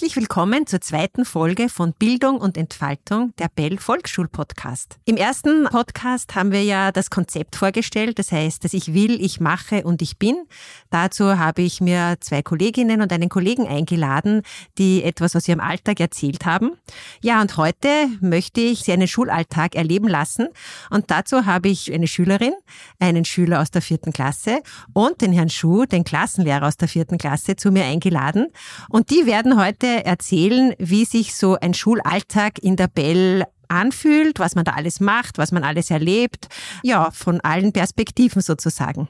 Herzlich willkommen zur zweiten Folge von Bildung und Entfaltung der Bell Volksschul-Podcast. Im ersten Podcast haben wir ja das Konzept vorgestellt, das heißt, dass ich will, ich mache und ich bin. Dazu habe ich mir zwei Kolleginnen und einen Kollegen eingeladen, die etwas aus ihrem Alltag erzählt haben. Ja, und heute möchte ich Sie einen Schulalltag erleben lassen und dazu habe ich eine Schülerin, einen Schüler aus der vierten Klasse und den Herrn Schuh, den Klassenlehrer aus der vierten Klasse, zu mir eingeladen und die werden heute heute erzählen, wie sich so ein Schulalltag in der Bell anfühlt, was man da alles macht, was man alles erlebt. Ja, von allen Perspektiven sozusagen.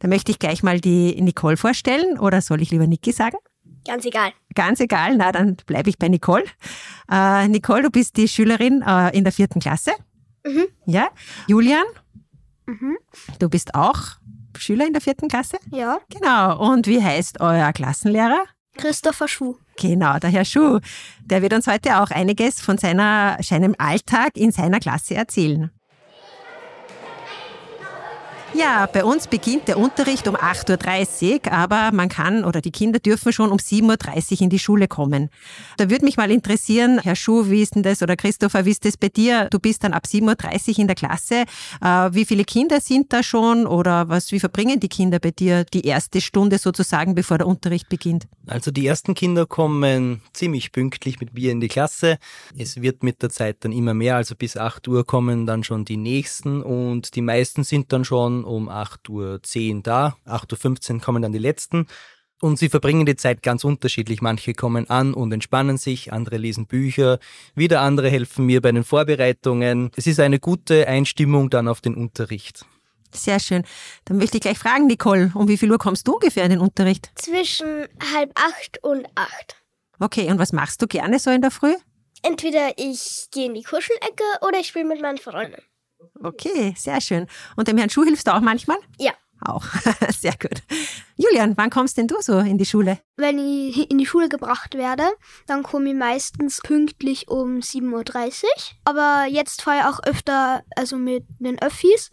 Da möchte ich gleich mal die Nicole vorstellen oder soll ich lieber Niki sagen? Ganz egal. Ganz egal, na dann bleibe ich bei Nicole. Äh, Nicole, du bist die Schülerin äh, in der vierten Klasse. Mhm. Ja. Julian, mhm. du bist auch Schüler in der vierten Klasse? Ja. Genau. Und wie heißt euer Klassenlehrer? Christopher Schuh. Genau, der Herr Schuh. Der wird uns heute auch einiges von seiner, seinem Alltag in seiner Klasse erzählen. Ja, bei uns beginnt der Unterricht um 8.30 Uhr, aber man kann oder die Kinder dürfen schon um 7.30 Uhr in die Schule kommen. Da würde mich mal interessieren, Herr Schuh, wie ist denn das oder Christopher, wie ist das bei dir? Du bist dann ab 7.30 Uhr in der Klasse. Äh, wie viele Kinder sind da schon oder was, wie verbringen die Kinder bei dir die erste Stunde sozusagen, bevor der Unterricht beginnt? Also die ersten Kinder kommen ziemlich pünktlich mit mir in die Klasse. Es wird mit der Zeit dann immer mehr, also bis 8 Uhr kommen dann schon die nächsten und die meisten sind dann schon um 8.10 Uhr da, 8.15 Uhr kommen dann die letzten. Und sie verbringen die Zeit ganz unterschiedlich. Manche kommen an und entspannen sich, andere lesen Bücher, wieder andere helfen mir bei den Vorbereitungen. Es ist eine gute Einstimmung dann auf den Unterricht. Sehr schön. Dann möchte ich gleich fragen, Nicole, um wie viel Uhr kommst du ungefähr in den Unterricht? Zwischen halb acht und acht. Okay, und was machst du gerne so in der Früh? Entweder ich gehe in die Kuschelecke oder ich spiele mit meinen Freunden. Okay, sehr schön. Und dem Herrn Schuh hilfst du auch manchmal? Ja. Auch. Sehr gut. Julian, wann kommst denn du so in die Schule? Wenn ich in die Schule gebracht werde, dann komme ich meistens pünktlich um 7.30 Uhr. Aber jetzt fahre ich auch öfter also mit den Öffis.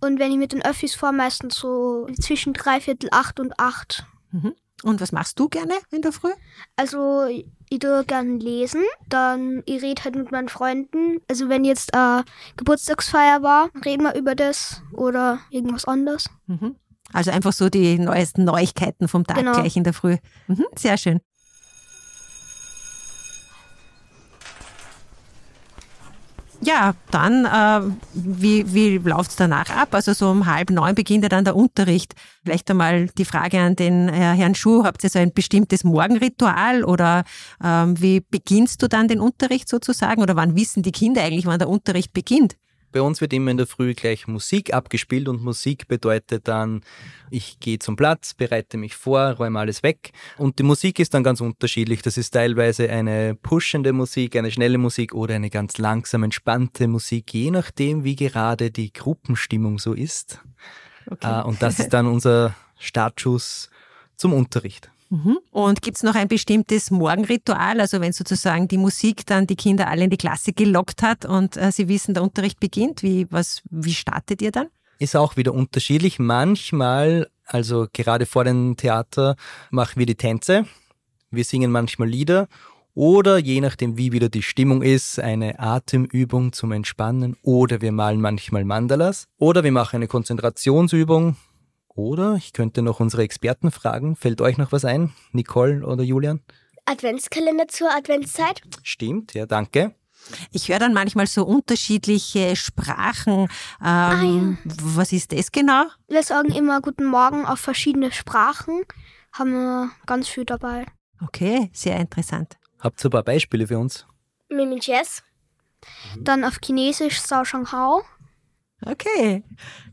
Und wenn ich mit den Öffis fahre, meistens so zwischen dreiviertel acht und acht. Mhm. Und was machst du gerne in der Früh? Also ich tue gerne lesen, dann ich rede halt mit meinen Freunden. Also wenn jetzt äh, Geburtstagsfeier war, reden wir über das oder irgendwas anderes. Mhm. Also einfach so die neuesten Neuigkeiten vom Tag genau. gleich in der Früh. Mhm. Sehr schön. Ja, dann, äh, wie, wie läuft es danach ab? Also so um halb neun beginnt ja dann der Unterricht. Vielleicht einmal die Frage an den äh, Herrn Schuh, habt ihr so ein bestimmtes Morgenritual oder ähm, wie beginnst du dann den Unterricht sozusagen? Oder wann wissen die Kinder eigentlich, wann der Unterricht beginnt? Bei uns wird immer in der Früh gleich Musik abgespielt und Musik bedeutet dann, ich gehe zum Platz, bereite mich vor, räume alles weg und die Musik ist dann ganz unterschiedlich. Das ist teilweise eine pushende Musik, eine schnelle Musik oder eine ganz langsam entspannte Musik, je nachdem, wie gerade die Gruppenstimmung so ist. Okay. Äh, und das ist dann unser Startschuss zum Unterricht. Mhm. Und gibt es noch ein bestimmtes Morgenritual, also wenn sozusagen die Musik dann die Kinder alle in die Klasse gelockt hat und äh, sie wissen, der Unterricht beginnt, wie, was, wie startet ihr dann? Ist auch wieder unterschiedlich. Manchmal, also gerade vor dem Theater, machen wir die Tänze. Wir singen manchmal Lieder oder je nachdem, wie wieder die Stimmung ist, eine Atemübung zum Entspannen oder wir malen manchmal Mandalas oder wir machen eine Konzentrationsübung oder ich könnte noch unsere Experten fragen. Fällt euch noch was ein, Nicole oder Julian? Adventskalender zur Adventszeit? Stimmt, ja, danke. Ich höre dann manchmal so unterschiedliche Sprachen. Ähm, ah, ja. Was ist das genau? Wir sagen immer Guten Morgen auf verschiedene Sprachen. Haben wir ganz viel dabei. Okay, sehr interessant. Habt ihr ein paar Beispiele für uns? Mimi Jess. Dann auf Chinesisch Sao Shang Hao. Okay.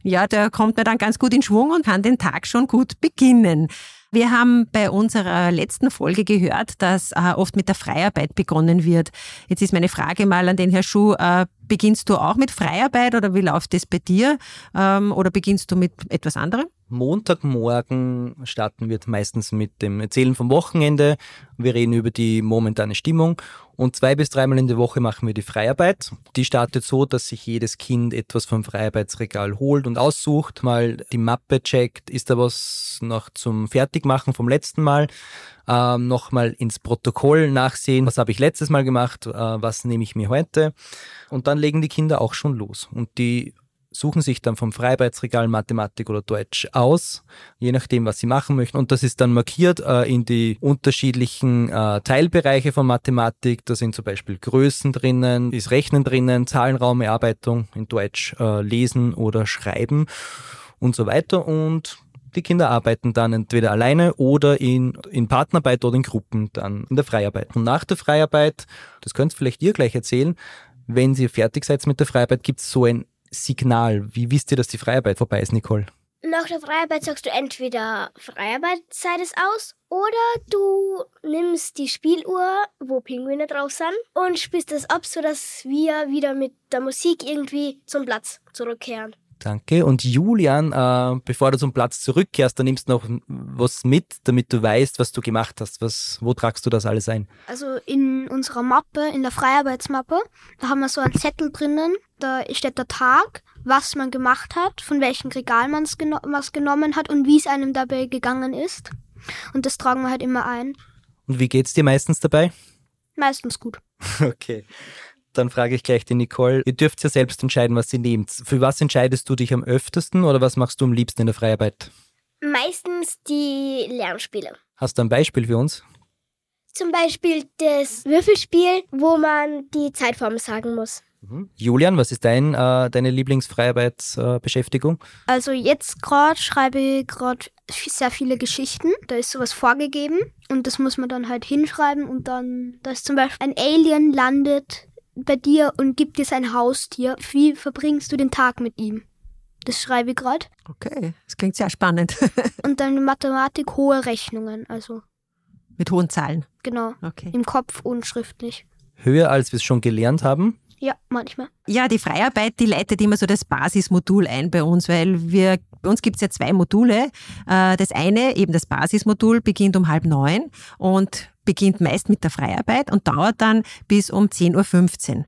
Ja, der kommt mir dann ganz gut in Schwung und kann den Tag schon gut beginnen. Wir haben bei unserer letzten Folge gehört, dass äh, oft mit der Freiarbeit begonnen wird. Jetzt ist meine Frage mal an den Herrn Schuh, äh, beginnst du auch mit Freiarbeit oder wie läuft das bei dir? Ähm, oder beginnst du mit etwas anderem? Montagmorgen starten wir meistens mit dem Erzählen vom Wochenende. Wir reden über die momentane Stimmung und zwei bis dreimal in der Woche machen wir die Freiarbeit. Die startet so, dass sich jedes Kind etwas vom Freiarbeitsregal holt und aussucht, mal die Mappe checkt, ist da was noch zum Fertig machen vom letzten Mal, ähm, nochmal ins Protokoll nachsehen, was habe ich letztes Mal gemacht, äh, was nehme ich mir heute. Und dann legen die Kinder auch schon los. Und die suchen sich dann vom Freibeitsregal Mathematik oder Deutsch aus, je nachdem, was sie machen möchten. Und das ist dann markiert äh, in die unterschiedlichen äh, Teilbereiche von Mathematik. Da sind zum Beispiel Größen drinnen, ist Rechnen drinnen, Zahlenraumerarbeitung in Deutsch, äh, Lesen oder Schreiben und so weiter. Und die Kinder arbeiten dann entweder alleine oder in, in Partnerarbeit oder in Gruppen dann in der Freiarbeit. Und nach der Freiarbeit, das könnt vielleicht ihr gleich erzählen, wenn ihr fertig seid mit der Freiarbeit, gibt es so ein Signal. Wie wisst ihr, dass die Freiarbeit vorbei ist, Nicole? Nach der Freiarbeit sagst du entweder Freiarbeitszeit ist aus oder du nimmst die Spieluhr, wo Pinguine drauf sind, und spielst das ab, sodass wir wieder mit der Musik irgendwie zum Platz zurückkehren. Danke. Und Julian, äh, bevor du zum Platz zurückkehrst, dann nimmst du noch was mit, damit du weißt, was du gemacht hast. Was, wo tragst du das alles ein? Also in unserer Mappe, in der Freiarbeitsmappe, da haben wir so einen Zettel drinnen, da steht der Tag, was man gemacht hat, von welchem Regal man es geno was genommen hat und wie es einem dabei gegangen ist. Und das tragen wir halt immer ein. Und wie geht's dir meistens dabei? Meistens gut. Okay. Dann frage ich gleich die Nicole. Ihr dürft ja selbst entscheiden, was ihr nehmt. Für was entscheidest du dich am öftesten oder was machst du am liebsten in der Freiarbeit? Meistens die Lernspiele. Hast du ein Beispiel für uns? Zum Beispiel das Würfelspiel, wo man die Zeitform sagen muss. Mhm. Julian, was ist dein, äh, deine Lieblingsfreiarbeitsbeschäftigung? Also jetzt gerade schreibe ich gerade sehr viele Geschichten. Da ist sowas vorgegeben und das muss man dann halt hinschreiben und dann, da ist zum Beispiel ein Alien landet bei dir und gibt dir sein Haustier. Wie verbringst du den Tag mit ihm? Das schreibe ich gerade. Okay, das klingt sehr spannend. und dann Mathematik hohe Rechnungen, also Mit hohen Zahlen. genau, Okay. im Kopf und schriftlich. Höher, als wir es schon gelernt haben. Ja, manchmal. Ja, die Freiarbeit, die leitet immer so das Basismodul ein bei uns, weil wir, bei uns gibt es ja zwei Module. Äh, Das eine, eben das Basismodul, beginnt um halb neun und beginnt meist mit der Freiarbeit und dauert dann bis um 10.15 Uhr.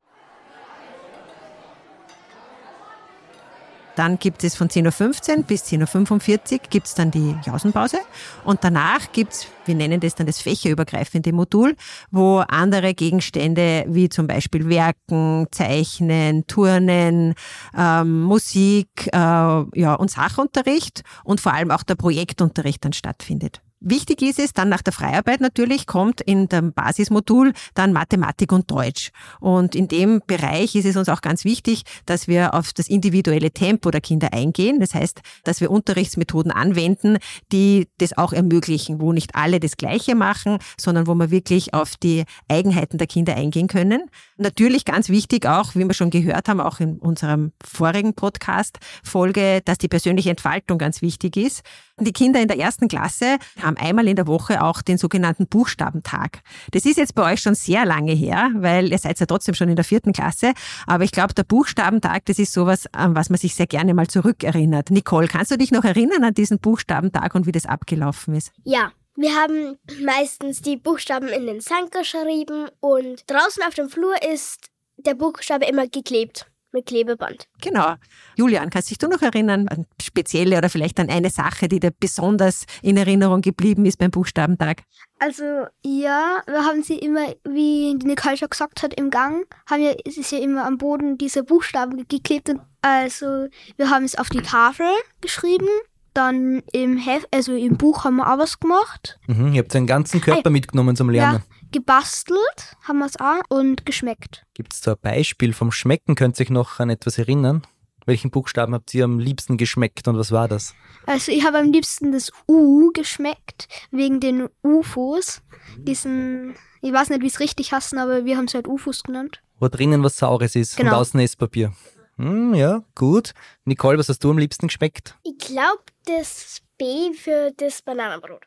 Dann gibt es von 10.15 Uhr bis 10.45 Uhr gibt es dann die Jausenpause und danach gibt es, wir nennen das dann das fächerübergreifende Modul, wo andere Gegenstände wie zum Beispiel Werken, Zeichnen, Turnen, ähm, Musik äh, ja, und Sachunterricht und vor allem auch der Projektunterricht dann stattfindet. Wichtig ist es, dann nach der Freiarbeit natürlich kommt in dem Basismodul dann Mathematik und Deutsch. Und in dem Bereich ist es uns auch ganz wichtig, dass wir auf das individuelle Tempo der Kinder eingehen. Das heißt, dass wir Unterrichtsmethoden anwenden, die das auch ermöglichen, wo nicht alle das Gleiche machen, sondern wo wir wirklich auf die Eigenheiten der Kinder eingehen können. Natürlich ganz wichtig auch, wie wir schon gehört haben, auch in unserem vorigen Podcast-Folge, dass die persönliche Entfaltung ganz wichtig ist. Die Kinder in der ersten Klasse haben einmal in der Woche auch den sogenannten Buchstabentag. Das ist jetzt bei euch schon sehr lange her, weil ihr seid ja trotzdem schon in der vierten Klasse. Aber ich glaube, der Buchstabentag, das ist sowas, an was man sich sehr gerne mal zurückerinnert. Nicole, kannst du dich noch erinnern an diesen Buchstabentag und wie das abgelaufen ist? Ja, wir haben meistens die Buchstaben in den Sand geschrieben und draußen auf dem Flur ist der Buchstabe immer geklebt mit Klebeband. Genau. Julian, kannst dich du noch erinnern an spezielle oder vielleicht an eine Sache, die dir besonders in Erinnerung geblieben ist beim Buchstabentag? Also ja, wir haben sie immer, wie die Nicole schon gesagt hat, im Gang, haben wir, es ist ja immer am Boden diese Buchstaben ge- geklebt und also wir haben es auf die Tafel geschrieben, dann im Heft, also im Buch haben wir auch was gemacht, Mhm, ihr habt einen ganzen Körper mitgenommen zum Lernen. ja, gebastelt haben wir es auch und geschmeckt. Gibt es da ein Beispiel vom Schmecken? Könnt ihr euch noch an etwas erinnern? Welchen Buchstaben habt ihr am liebsten geschmeckt und was war das? Also ich habe am liebsten das U geschmeckt, wegen den UFOs, diesen, ich weiß nicht, wie es richtig heißen, aber wir haben es halt UFOs genannt. Wo drinnen was Saures ist Genau. und außen Esspapier. Hm, ja, gut. Nicole, was hast du am liebsten geschmeckt? Ich glaube, das B für das Bananenbrot.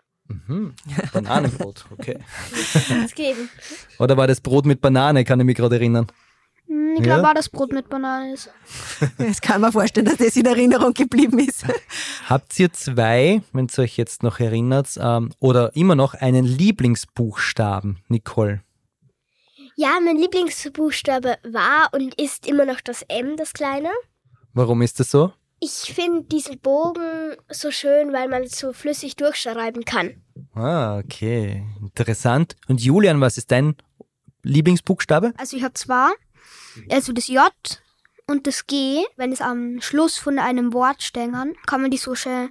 Mhm. Bananenbrot, okay. Das geben. Oder war das Brot mit Banane, kann ich mich gerade erinnern. Hm, Ich Ja? glaube auch, das Brot mit Banane ist. Das kann man vorstellen, dass das in Erinnerung geblieben ist. Habt ihr zwei, wenn ihr euch jetzt noch erinnert, ähm, oder immer noch einen Lieblingsbuchstaben, Nicole? Ja, mein Lieblingsbuchstabe war und ist immer noch das M, das kleine. Warum ist das so? Ich finde diesen Bogen so schön, weil man so flüssig durchschreiben kann. Ah, okay. Interessant. Und Julian, was ist dein Lieblingsbuchstabe? Also ich habe zwar, also das J und das G, wenn es am Schluss von einem Wort stängern, kann man die so schön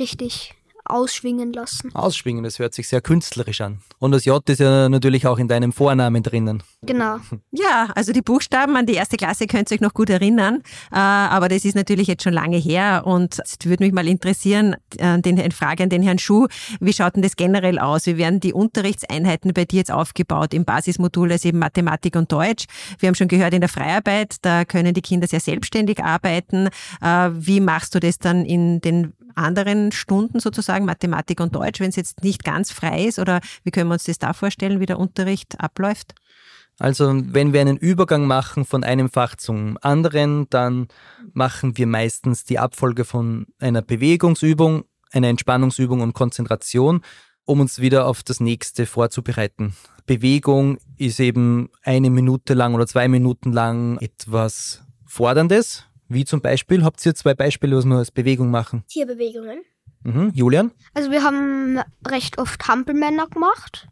richtig ausschwingen lassen. Ausschwingen, das hört sich sehr künstlerisch an. Und das J ist ja natürlich auch in deinem Vornamen drinnen. Genau. Ja, also die Buchstaben an die erste Klasse könnt ihr euch noch gut erinnern, äh, aber das ist natürlich jetzt schon lange her und es würde mich mal interessieren, äh, eine Frage an den Herrn Schuh, wie schaut denn das generell aus? Wie werden die Unterrichtseinheiten bei dir jetzt aufgebaut im Basismodul, also eben Mathematik und Deutsch? Wir haben schon gehört, in der Freiarbeit, da können die Kinder sehr selbstständig arbeiten. Äh, wie machst du das dann in den anderen Stunden sozusagen, Mathematik und Deutsch, wenn es jetzt nicht ganz frei ist? Oder wie können wir uns das da vorstellen, wie der Unterricht abläuft? Also wenn wir einen Übergang machen von einem Fach zum anderen, dann machen wir meistens die Abfolge von einer Bewegungsübung, einer Entspannungsübung und Konzentration, um uns wieder auf das nächste vorzubereiten. Bewegung ist eben eine Minute lang oder zwei Minuten lang etwas Forderndes, wie zum Beispiel, habt ihr zwei Beispiele, was wir als Bewegung machen? Tierbewegungen. Mhm. Julian? Also wir haben recht oft Hampelmänner gemacht.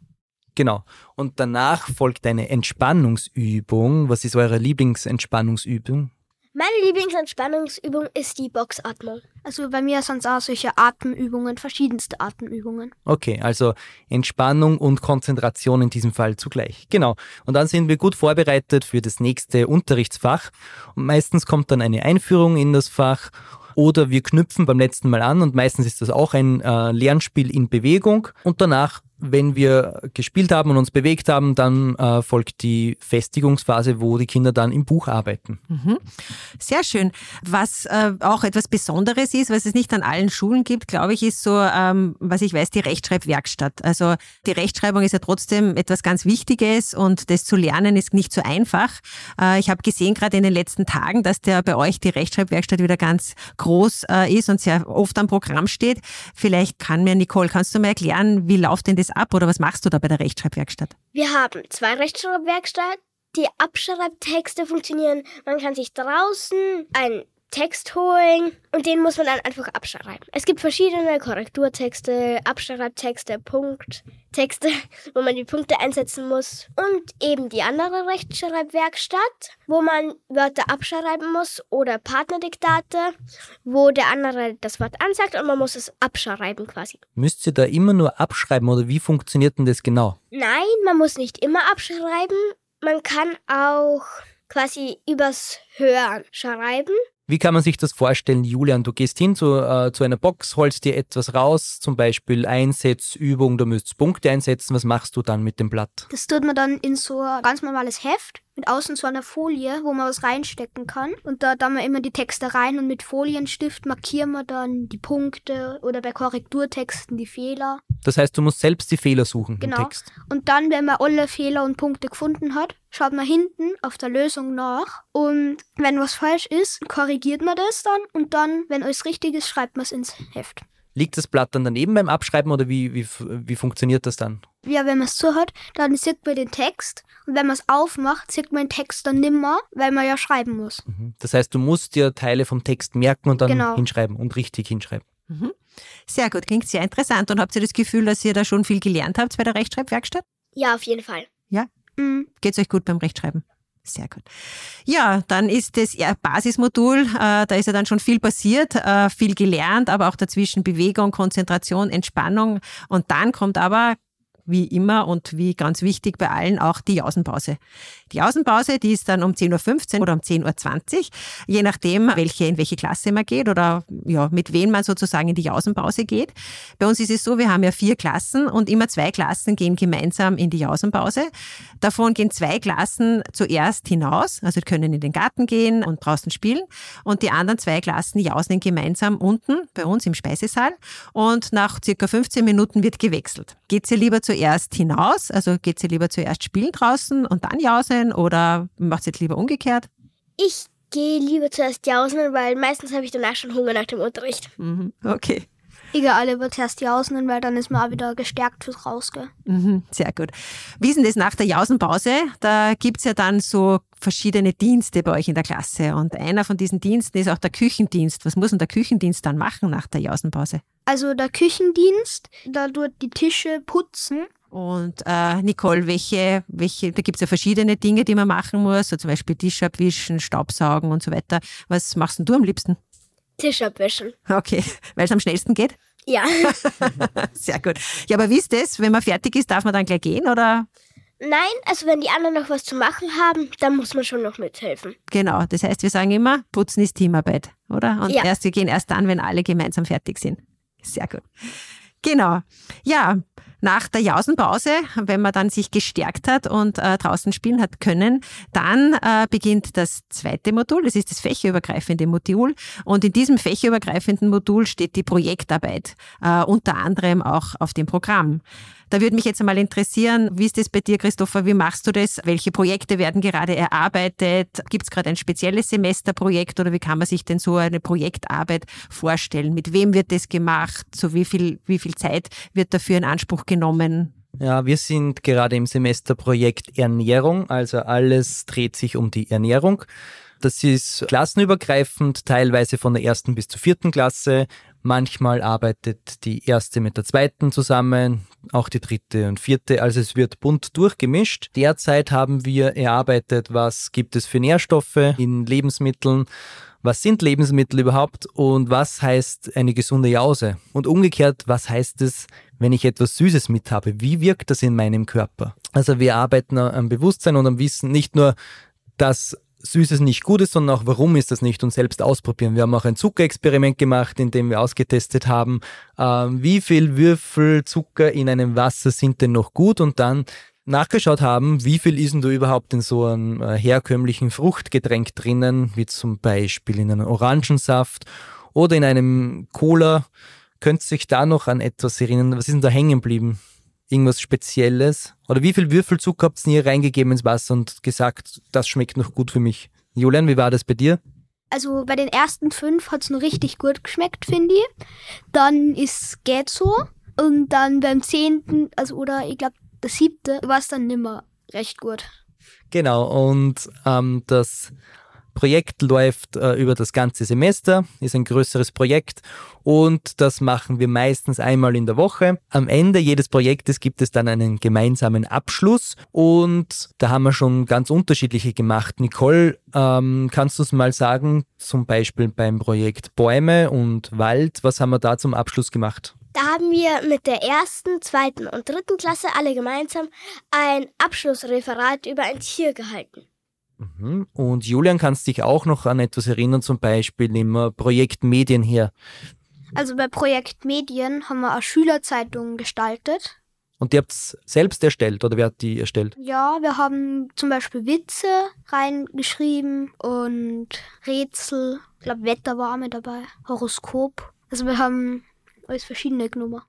Genau. Und danach folgt eine Entspannungsübung. Was ist eure Lieblingsentspannungsübung? Meine Lieblingsentspannungsübung ist die Boxatmung. Also bei mir sind es auch solche Atemübungen, verschiedenste Atemübungen. Okay, also Entspannung und Konzentration in diesem Fall zugleich. Genau. Und dann sind wir gut vorbereitet für das nächste Unterrichtsfach. Und meistens kommt dann eine Einführung in das Fach oder wir knüpfen beim letzten Mal an und meistens ist das auch ein äh, Lernspiel in Bewegung und danach wenn wir gespielt haben und uns bewegt haben, dann äh, folgt die Festigungsphase, wo die Kinder dann im Buch arbeiten. Mhm. Sehr schön. Was äh, auch etwas Besonderes ist, was es nicht an allen Schulen gibt, glaube ich, ist so, ähm, was ich weiß, die Rechtschreibwerkstatt. Also die Rechtschreibung ist ja trotzdem etwas ganz Wichtiges und das zu lernen ist nicht so einfach. Äh, ich habe gesehen gerade in den letzten Tagen, dass der bei euch die Rechtschreibwerkstatt wieder ganz groß äh, ist und sehr oft am Programm steht. Vielleicht kann mir Nicole, kannst du mir erklären, wie läuft denn das ab oder was machst du da bei der Rechtschreibwerkstatt? Wir haben zwei Rechtschreibwerkstatt. Die Abschreibtexte funktionieren. Man kann sich draußen ein Text holen und den muss man dann einfach abschreiben. Es gibt verschiedene Korrekturtexte, Abschreibtexte, Punkttexte, wo man die Punkte einsetzen muss und eben die andere Rechtschreibwerkstatt, wo man Wörter abschreiben muss oder Partnerdiktate, wo der andere das Wort ansagt und man muss es abschreiben quasi. Müsst ihr da immer nur abschreiben oder wie funktioniert denn das genau? Nein, man muss nicht immer abschreiben. Man kann auch quasi übers Hören schreiben. Wie kann man sich das vorstellen, Julian? Du gehst hin zu, äh, zu einer Box, holst dir etwas raus, zum Beispiel Einsetzübung, du müsstest Punkte einsetzen. Was machst du dann mit dem Blatt? Das tut man dann in so ein ganz normales Heft mit außen so einer Folie, wo man was reinstecken kann. Und da dann wir immer die Texte rein und mit Folienstift markieren wir dann die Punkte oder bei Korrekturtexten die Fehler. Das heißt, du musst selbst die Fehler suchen Genau. im Text. Und dann, wenn man alle Fehler und Punkte gefunden hat, schaut man hinten auf der Lösung nach. Und wenn was falsch ist, korrigiert man das dann. Und dann, wenn alles richtig ist, schreibt man es ins Heft. Liegt das Blatt dann daneben beim Abschreiben oder wie, wie, wie funktioniert das dann? Ja, wenn man es so hat, dann sieht man den Text. Und wenn man es aufmacht, sieht man den Text dann nimmer, weil man ja schreiben muss. Mhm. Das heißt, du musst dir Teile vom Text merken und dann Genau. hinschreiben und richtig hinschreiben. Sehr gut, klingt sehr interessant. Und habt ihr das Gefühl, dass ihr da schon viel gelernt habt bei der Rechtschreibwerkstatt? Ja, auf jeden Fall. Mhm. Geht's euch gut beim Rechtschreiben? Sehr gut. Ja, dann ist das Basismodul, äh, da ist ja dann schon viel passiert, äh, viel gelernt, aber auch dazwischen Bewegung, Konzentration, Entspannung. Und dann kommt aber, wie immer und wie ganz wichtig bei allen, auch die Jausenpause. Die Jausenpause, die ist dann um 10.15 Uhr oder um 10.20 Uhr, je nachdem, welche, in welche Klasse man geht oder ja, mit wem man sozusagen in die Jausenpause geht. Bei uns ist es so, wir haben ja vier Klassen und immer zwei Klassen gehen gemeinsam in die Jausenpause. Davon gehen zwei Klassen zuerst hinaus, also können in den Garten gehen und draußen spielen. Und die anderen zwei Klassen jausen gemeinsam unten bei uns im Speisesaal. Und nach circa 15 Minuten wird gewechselt. Geht sie lieber zuerst hinaus, also geht sie lieber zuerst spielen draußen und dann jausen oder macht sie es lieber umgekehrt? Ich gehe lieber zuerst jausen, weil meistens habe ich danach schon Hunger nach dem Unterricht. Mhm, Okay. Ich gehe alle über zuerst Jausen, weil dann ist man auch wieder gestärkt fürs Rausgehen. Mhm, sehr gut. Wie ist denn das nach der Jausenpause? Da gibt's ja dann so verschiedene Dienste bei euch in der Klasse. Und einer von diesen Diensten ist auch der Küchendienst. Was muss denn der Küchendienst dann machen nach der Jausenpause? Also der Küchendienst, da tut die Tische putzen. Und äh, Nicole, welche, welche, da gibt's ja verschiedene Dinge, die man machen muss, so zum Beispiel Tisch abwischen, Staubsaugen und so weiter. Was machst denn du am liebsten? Tisch abwischen. Okay, weil es am schnellsten geht? Ja. Sehr gut. Ja, aber wie ist das? Wenn man fertig ist, darf man dann gleich gehen oder? Nein, also wenn die anderen noch was zu machen haben, dann muss man schon noch mithelfen. Genau, das heißt, wir sagen immer, Putzen ist Teamarbeit, oder? Und Ja. erst, wir gehen erst dann, wenn alle gemeinsam fertig sind. Sehr gut. Genau. Ja, nach der Jausenpause, wenn man dann sich gestärkt hat und äh, draußen spielen hat können, dann äh, beginnt das zweite Modul. Das ist das fächerübergreifende Modul. Und in diesem fächerübergreifenden Modul steht die Projektarbeit, äh, unter anderem auch auf dem Programm. Da würde mich jetzt einmal interessieren, wie ist das bei dir, Christopher? Wie machst du das? Welche Projekte werden gerade erarbeitet? Gibt es gerade ein spezielles Semesterprojekt oder wie kann man sich denn so eine Projektarbeit vorstellen? Mit wem wird das gemacht? So wie viel, wie viel Zeit wird dafür in Anspruch genommen? Ja, wir sind gerade im Semesterprojekt Ernährung, also alles dreht sich um die Ernährung. Das ist klassenübergreifend, teilweise von der ersten bis zur vierten Klasse. Manchmal arbeitet die erste mit der zweiten zusammen, auch die dritte und vierte. Also es wird bunt durchgemischt. Derzeit haben wir erarbeitet, was gibt es für Nährstoffe in Lebensmitteln, was sind Lebensmittel überhaupt und was heißt eine gesunde Jause? Und umgekehrt, was heißt es, wenn ich etwas Süßes mit habe? Wie wirkt das in meinem Körper? Also wir arbeiten am Bewusstsein und am Wissen nicht nur, dass Süßes nicht gut ist, sondern auch, warum ist das nicht und selbst ausprobieren. Wir haben auch ein Zuckerexperiment gemacht, in dem wir ausgetestet haben, ähm, wie viel Würfel Zucker in einem Wasser sind denn noch gut und dann nachgeschaut haben, wie viel ist denn da überhaupt in so einem äh, herkömmlichen Fruchtgetränk drinnen, wie zum Beispiel in einem Orangensaft oder in einem Cola. Könnt sich da noch an etwas erinnern? Was ist denn da hängen geblieben? Irgendwas Spezielles? Oder wie viel Würfelzucker habt ihr reingegeben ins Wasser und gesagt, das schmeckt noch gut für mich? Julian, wie war das bei dir? Also bei den ersten fünf hat es noch richtig gut geschmeckt, finde ich. Dann ist geht so. Und dann beim zehnten, also oder ich glaube der siebte, war es dann nimmer recht gut. Genau, und ähm, das Projekt läuft äh, über das ganze Semester, ist ein größeres Projekt und das machen wir meistens einmal in der Woche. Am Ende jedes Projektes gibt es dann einen gemeinsamen Abschluss und da haben wir schon ganz unterschiedliche gemacht. Nicole, ähm, kannst du es mal sagen, zum Beispiel beim Projekt Bäume und Wald, was haben wir da zum Abschluss gemacht? Da haben wir mit der ersten, zweiten und dritten Klasse alle gemeinsam ein Abschlussreferat über ein Tier gehalten. Mhm. Und Julian, kannst dich auch noch an etwas erinnern, zum Beispiel im äh, Projekt Medien her. Also bei Projekt Medien haben wir eine Schülerzeitung gestaltet. Und die habt es selbst erstellt oder wer hat die erstellt? Ja, wir haben zum Beispiel Witze reingeschrieben und Rätsel. Ich glaube, Wetter war auch mit dabei. Horoskop. Also wir haben alles verschiedene genommen.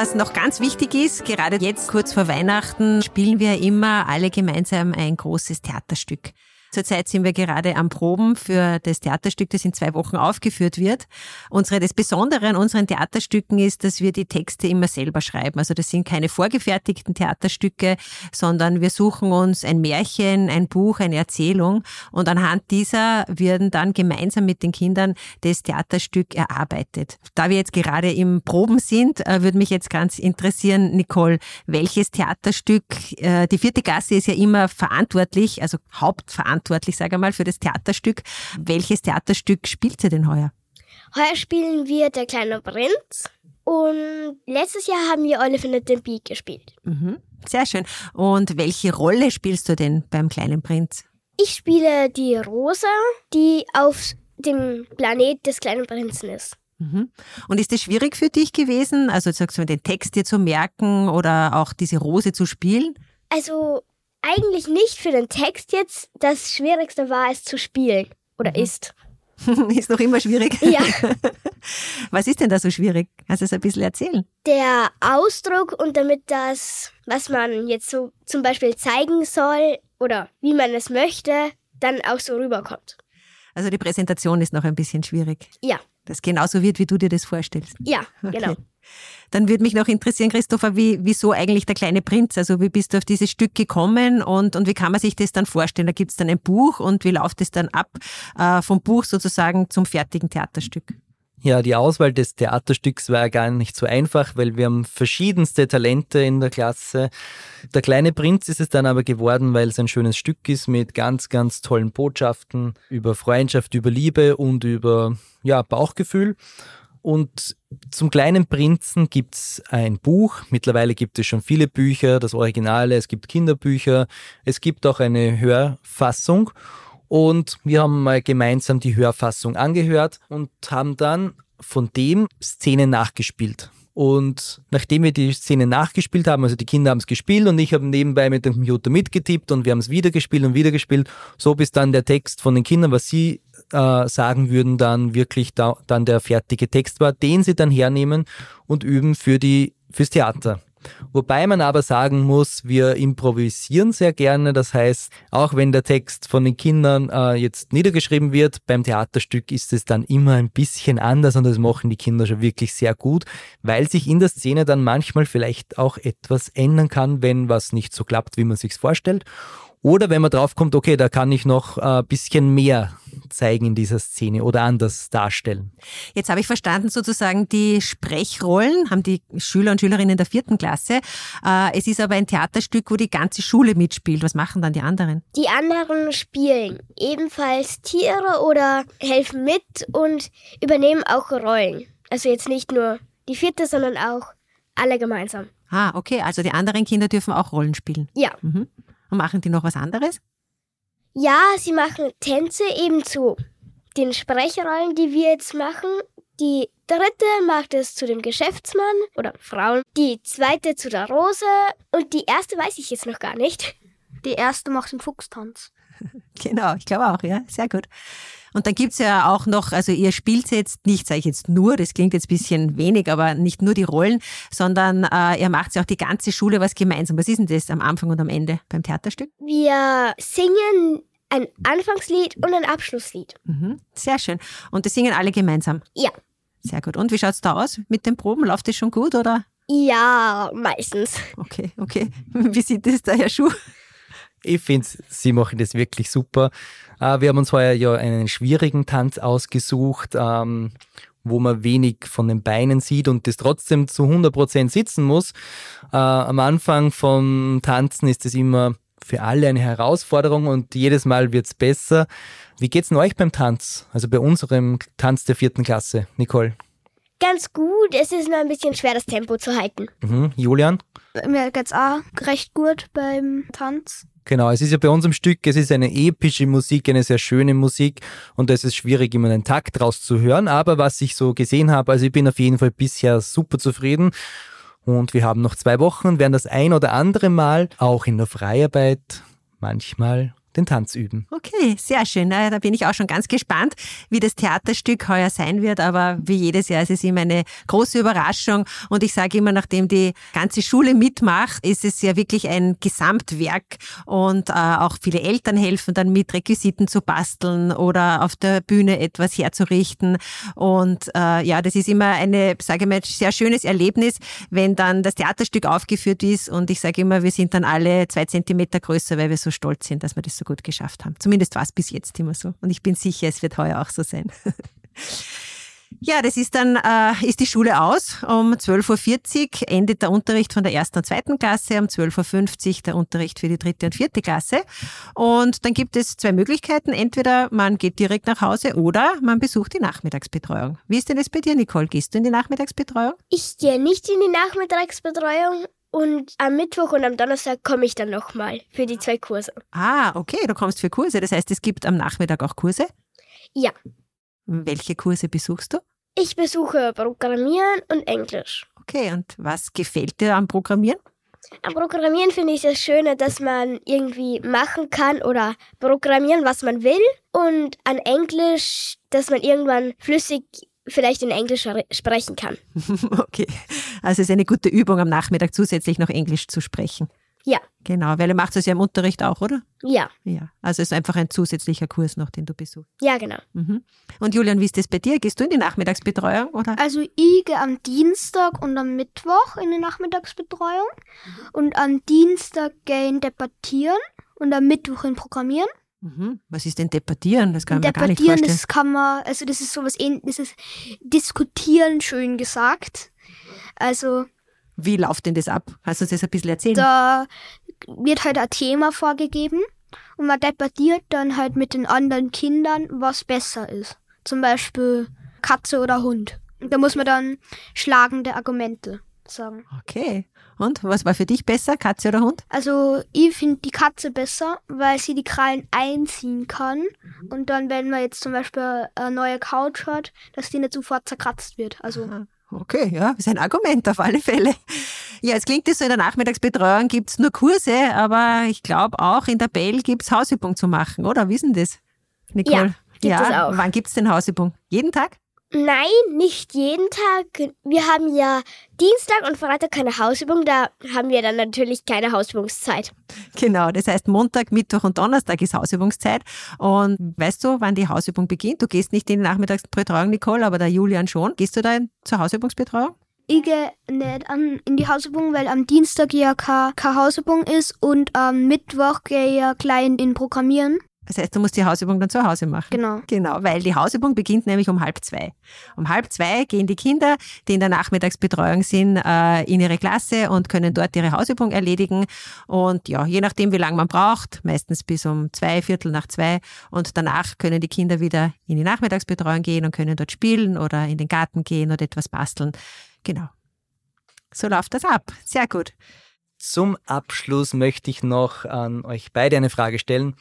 Was noch ganz wichtig ist, gerade jetzt kurz vor Weihnachten spielen wir immer alle gemeinsam ein großes Theaterstück. Zurzeit sind wir gerade am Proben für das Theaterstück, das in zwei Wochen aufgeführt wird. Unsere, das Besondere an unseren Theaterstücken ist, dass wir die Texte immer selber schreiben. Also das sind keine vorgefertigten Theaterstücke, sondern wir suchen uns ein Märchen, ein Buch, eine Erzählung und anhand dieser werden dann gemeinsam mit den Kindern das Theaterstück erarbeitet. Da wir jetzt gerade im Proben sind, äh, würde mich jetzt ganz interessieren, Nicole, welches Theaterstück, äh, die vierte Klasse ist ja immer verantwortlich, also hauptverantwortlich, sage ich mal, für das Theaterstück. Welches Theaterstück spielt ihr denn heuer? Heuer spielen wir Der kleine Prinz und letztes Jahr haben wir Olive and the Bee gespielt. Mhm. Sehr schön. Und welche Rolle spielst du denn beim kleinen Prinz? Ich spiele die Rosa, die auf dem Planet des kleinen Prinzen ist. Mhm. Und ist es schwierig für dich gewesen, also sagst du, den Text dir zu merken oder auch diese Rose zu spielen? Also eigentlich nicht für den Text jetzt. Das Schwierigste war es zu spielen. Oder ist. ist noch immer schwierig. Ja. Was ist denn da so schwierig? Kannst du es ein bisschen erzählen? Der Ausdruck und damit das, was man jetzt so zum Beispiel zeigen soll oder wie man es möchte, dann auch so rüberkommt. Also die Präsentation ist noch ein bisschen schwierig. Ja. Das genauso wird, wie du dir das vorstellst. Ja, okay. genau. Dann würde mich noch interessieren, Christopher, wie, wieso eigentlich der kleine Prinz? Also wie bist du auf dieses Stück gekommen und, und wie kann man sich das dann vorstellen? Da gibt es dann ein Buch und wie läuft es dann ab äh, vom Buch sozusagen zum fertigen Theaterstück? Ja, die Auswahl des Theaterstücks war gar nicht so einfach, weil wir haben verschiedenste Talente in der Klasse. Der kleine Prinz ist es dann aber geworden, weil es ein schönes Stück ist mit ganz, ganz tollen Botschaften über Freundschaft, über Liebe und über ja, Bauchgefühl. Und zum kleinen Prinzen gibt's ein Buch. Mittlerweile gibt es schon viele Bücher, das Originale, es gibt Kinderbücher, es gibt auch eine Hörfassung. Und wir haben mal gemeinsam die Hörfassung angehört und haben dann von dem Szenen nachgespielt. Und nachdem wir die Szene nachgespielt haben, also die Kinder haben es gespielt und ich habe nebenbei mit dem Computer mitgetippt und wir haben es wieder gespielt und wieder gespielt, so bis dann der Text von den Kindern, was sie äh, sagen würden, dann wirklich da, dann der fertige Text war, den sie dann hernehmen und üben für die fürs Theater. Wobei man aber sagen muss, wir improvisieren sehr gerne. Das heißt, auch wenn der Text von den Kindern äh, jetzt niedergeschrieben wird, beim Theaterstück ist es dann immer ein bisschen anders und das machen die Kinder schon wirklich sehr gut, weil sich in der Szene dann manchmal vielleicht auch etwas ändern kann, wenn was nicht so klappt, wie man sich vorstellt. Oder wenn man draufkommt, okay, da kann ich noch ein äh, bisschen mehr zeigen in dieser Szene oder anders darstellen. Jetzt habe ich verstanden, sozusagen die Sprechrollen haben die Schüler und Schülerinnen der vierten Klasse. Äh, es ist aber ein Theaterstück, wo die ganze Schule mitspielt. Was machen dann die anderen? Die anderen spielen ebenfalls Tiere oder helfen mit und übernehmen auch Rollen. Also jetzt nicht nur die vierte, sondern auch alle gemeinsam. Ah, okay. Also die anderen Kinder dürfen auch Rollen spielen. Ja. Mhm. Und machen die noch was anderes? Ja, sie machen Tänze eben zu den Sprechrollen, die wir jetzt machen. Die dritte macht es zu dem Geschäftsmann oder Frauen, die zweite zu der Rose und die erste weiß ich jetzt noch gar nicht. Die erste macht den Fuchstanz. Genau, ich glaube auch, ja, sehr gut. Und dann gibt's ja auch noch, also ihr spielt jetzt nicht, sage ich jetzt nur, das klingt jetzt bisschen wenig, aber nicht nur die Rollen, sondern äh, ihr macht ja auch die ganze Schule was gemeinsam. Was ist denn das am Anfang und am Ende beim Theaterstück? Wir singen ein Anfangslied und ein Abschlusslied. Mhm, sehr schön. Und das singen alle gemeinsam? Ja. Sehr gut. Und wie schaut's da aus mit den Proben? Läuft das schon gut oder? Ja, meistens. Okay, okay. Wie sieht das da, Herr Schuh? Ich finde, sie machen das wirklich super. Äh, wir haben uns heuer ja einen schwierigen Tanz ausgesucht, ähm, wo man wenig von den Beinen sieht und das trotzdem zu 100% sitzen muss. Äh, am Anfang vom Tanzen ist es immer für alle eine Herausforderung und jedes Mal wird's besser. Wie geht's denn euch beim Tanz? Also bei unserem Tanz der vierten Klasse, Nicole? Ganz gut. Es ist nur ein bisschen schwer, das Tempo zu halten. Mhm. Julian? Mir geht's auch recht gut beim Tanz. Genau, es ist ja bei unserem Stück, es ist eine epische Musik, eine sehr schöne Musik und es ist schwierig, immer einen Takt rauszuhören. Aber was ich so gesehen habe, also ich bin auf jeden Fall bisher super zufrieden und wir haben noch zwei Wochen werden das ein oder andere Mal auch in der Freiarbeit manchmal den Tanz üben. Okay, sehr schön. Da bin ich auch schon ganz gespannt, wie das Theaterstück heuer sein wird. Aber wie jedes Jahr ist es immer eine große Überraschung. Und ich sage immer, nachdem die ganze Schule mitmacht, ist es ja wirklich ein Gesamtwerk. Und äh, auch viele Eltern helfen dann mit, Requisiten zu basteln oder auf der Bühne etwas herzurichten. Und äh, ja, das ist immer eine, sage ich mal, sehr schönes Erlebnis, wenn dann das Theaterstück aufgeführt ist. Und ich sage immer, wir sind dann alle zwei Zentimeter größer, weil wir so stolz sind, dass wir das so gut geschafft haben. Zumindest war es bis jetzt immer so. Und ich bin sicher, es wird heuer auch so sein. Ja, das ist dann, äh, ist die Schule aus. Um 12.40 Uhr endet der Unterricht von der ersten und zweiten Klasse, um 12.50 Uhr der Unterricht für die dritte und vierte Klasse. Und dann gibt es zwei Möglichkeiten. Entweder man geht direkt nach Hause oder man besucht die Nachmittagsbetreuung. Wie ist denn das bei dir, Nicole? Gehst du in die Nachmittagsbetreuung? Ich gehe nicht in die Nachmittagsbetreuung, und am Mittwoch und am Donnerstag komme ich dann nochmal für die zwei Kurse. Ah, okay, du kommst für Kurse. Das heißt, es gibt am Nachmittag auch Kurse? Ja. Welche Kurse besuchst du? Ich besuche Programmieren und Englisch. Okay, und was gefällt dir am Programmieren? Am Programmieren finde ich das Schöne, dass man irgendwie machen kann oder programmieren, was man will. Und an Englisch, dass man irgendwann flüssig vielleicht in Englisch sprechen kann. Okay, also es ist eine gute Übung am Nachmittag zusätzlich noch Englisch zu sprechen. Ja. Genau, weil ihr macht es ja im Unterricht auch, oder? Ja. Ja. Also es ist einfach ein zusätzlicher Kurs noch, den du besuchst. Ja, genau. Mhm. Und Julian, wie ist das bei dir? Gehst du in die Nachmittagsbetreuung, oder? Also ich gehe am Dienstag und am Mittwoch in die Nachmittagsbetreuung. Und am Dienstag gehe ich in Debattieren und am Mittwoch in Programmieren. Mhm. Was ist denn Debattieren? Das kann man gar nicht Debattieren, vorstellen. das kann man, also das ist sowas ähnliches, das ist Diskutieren, schön gesagt. Also Wie läuft denn das ab? Kannst du uns das ein bisschen erzählen? da wird halt ein Thema vorgegeben und man debattiert dann halt mit den anderen Kindern, was besser ist. Zum Beispiel Katze oder Hund. Und da muss man dann schlagende Argumente sagen. Okay. Und was war für dich besser, Katze oder Hund? Also ich finde die Katze besser, weil sie die Krallen einziehen kann. Und dann, wenn man jetzt zum Beispiel eine neue Couch hat, dass die nicht sofort zerkratzt wird. Also Aha. Okay, ja, ist ein Argument auf alle Fälle. Ja, es klingt so, in der Nachmittagsbetreuung gibt's nur Kurse, aber ich glaube auch in der Bell gibt's Hausübung zu machen, oder? Denn das, Nicole? Ja, gibt es auch. Wann gibt's denn Hausübung? Jeden Tag? Nein, nicht jeden Tag. Wir haben ja Dienstag und Freitag keine Hausübung. Da haben wir dann natürlich keine Hausübungszeit. Genau, das heißt Montag, Mittwoch und Donnerstag ist Hausübungszeit. Und weißt du, wann die Hausübung beginnt? Du gehst nicht in die Nachmittagsbetreuung, Nicole, aber der Julian schon. Gehst du da in, zur Hausübungsbetreuung? ich gehe nicht an, in die Hausübung, weil am Dienstag ja keine keine Hausübung ist und am Mittwoch gehe ich ja klein in Programmieren. Das heißt, du musst die Hausübung dann zu Hause machen. Genau. Genau, weil die Hausübung beginnt nämlich um halb zwei. Um halb zwei gehen die Kinder, die in der Nachmittagsbetreuung sind, äh, in ihre Klasse und können dort ihre Hausübung erledigen. Und ja, je nachdem, wie lange man braucht, meistens bis um zwei, Viertel nach zwei. Und danach können die Kinder wieder in die Nachmittagsbetreuung gehen und können dort spielen oder in den Garten gehen oder etwas basteln. Genau. So läuft das ab. Sehr gut. Zum Abschluss möchte ich noch an euch beide eine Frage stellen,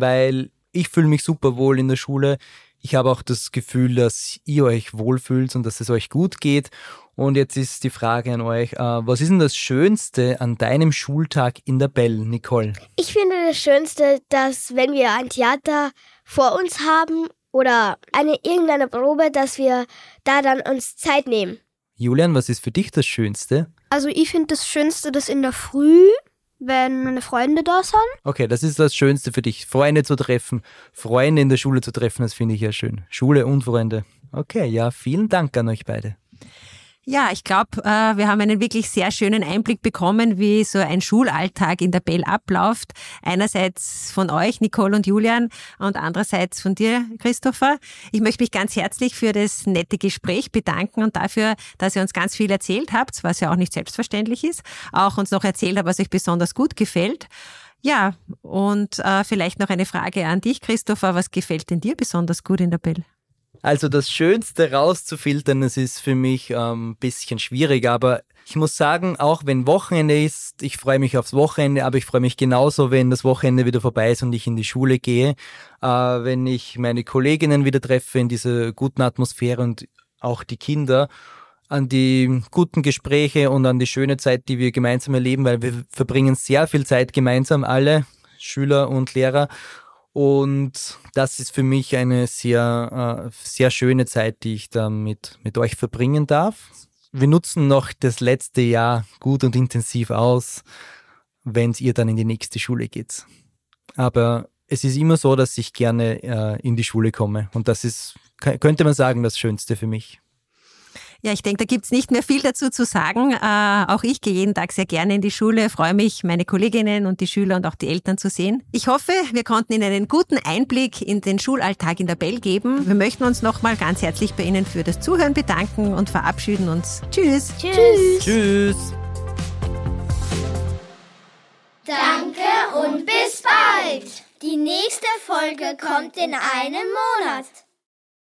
weil ich fühle mich super wohl in der Schule. Ich habe auch das Gefühl, dass ihr euch wohlfühlt und dass es euch gut geht. Und jetzt ist die Frage an euch, äh, was ist denn das Schönste an deinem Schultag in der Bell, Nicole? Ich finde das Schönste, dass wenn wir ein Theater vor uns haben oder eine irgendeine Probe, dass wir da dann uns Zeit nehmen. Julian, was ist für dich das Schönste? Also ich finde das Schönste, dass in der Früh, wenn meine Freunde da sind. Okay, das ist das Schönste für dich. Freunde zu treffen, Freunde in der Schule zu treffen, das finde ich ja schön. Schule und Freunde. Okay, ja, vielen Dank an euch beide. Ja, ich glaube, äh, wir haben einen wirklich sehr schönen Einblick bekommen, wie so ein Schulalltag in der Bell abläuft. Einerseits von euch, Nicole und Julian, und andererseits von dir, Christopher. Ich möchte mich ganz herzlich für das nette Gespräch bedanken und dafür, dass ihr uns ganz viel erzählt habt, was ja auch nicht selbstverständlich ist. Auch uns noch erzählt habt, was euch besonders gut gefällt. Ja, und äh, vielleicht noch eine Frage an dich, Christopher. Was gefällt denn dir besonders gut in der Bell? Also das Schönste rauszufiltern, das ist für mich ein ähm, bisschen schwierig, aber ich muss sagen, auch wenn Wochenende ist, ich freue mich aufs Wochenende, aber ich freue mich genauso, wenn das Wochenende wieder vorbei ist und ich in die Schule gehe, äh, wenn ich meine Kolleginnen wieder treffe in dieser guten Atmosphäre und auch die Kinder an die guten Gespräche und an die schöne Zeit, die wir gemeinsam erleben, weil wir verbringen sehr viel Zeit gemeinsam, alle Schüler und Lehrer. Und das ist für mich eine sehr, äh, sehr schöne Zeit, die ich da mit, mit euch verbringen darf. Wir nutzen noch das letzte Jahr gut und intensiv aus, wenn ihr dann in die nächste Schule geht. Aber es ist immer so, dass ich gerne äh, in die Schule komme. Und das ist, könnte man sagen, das Schönste für mich. Ja, ich denke, da gibt's nicht mehr viel dazu zu sagen. Äh, auch ich gehe jeden Tag sehr gerne in die Schule, freue mich, meine Kolleginnen und die Schüler und auch die Eltern zu sehen. Ich hoffe, wir konnten Ihnen einen guten Einblick in den Schulalltag in der Bell geben. Wir möchten uns nochmal ganz herzlich bei Ihnen für das Zuhören bedanken und verabschieden uns. Tschüss. Tschüss. Tschüss. Danke und bis bald. Die nächste Folge kommt in einem Monat.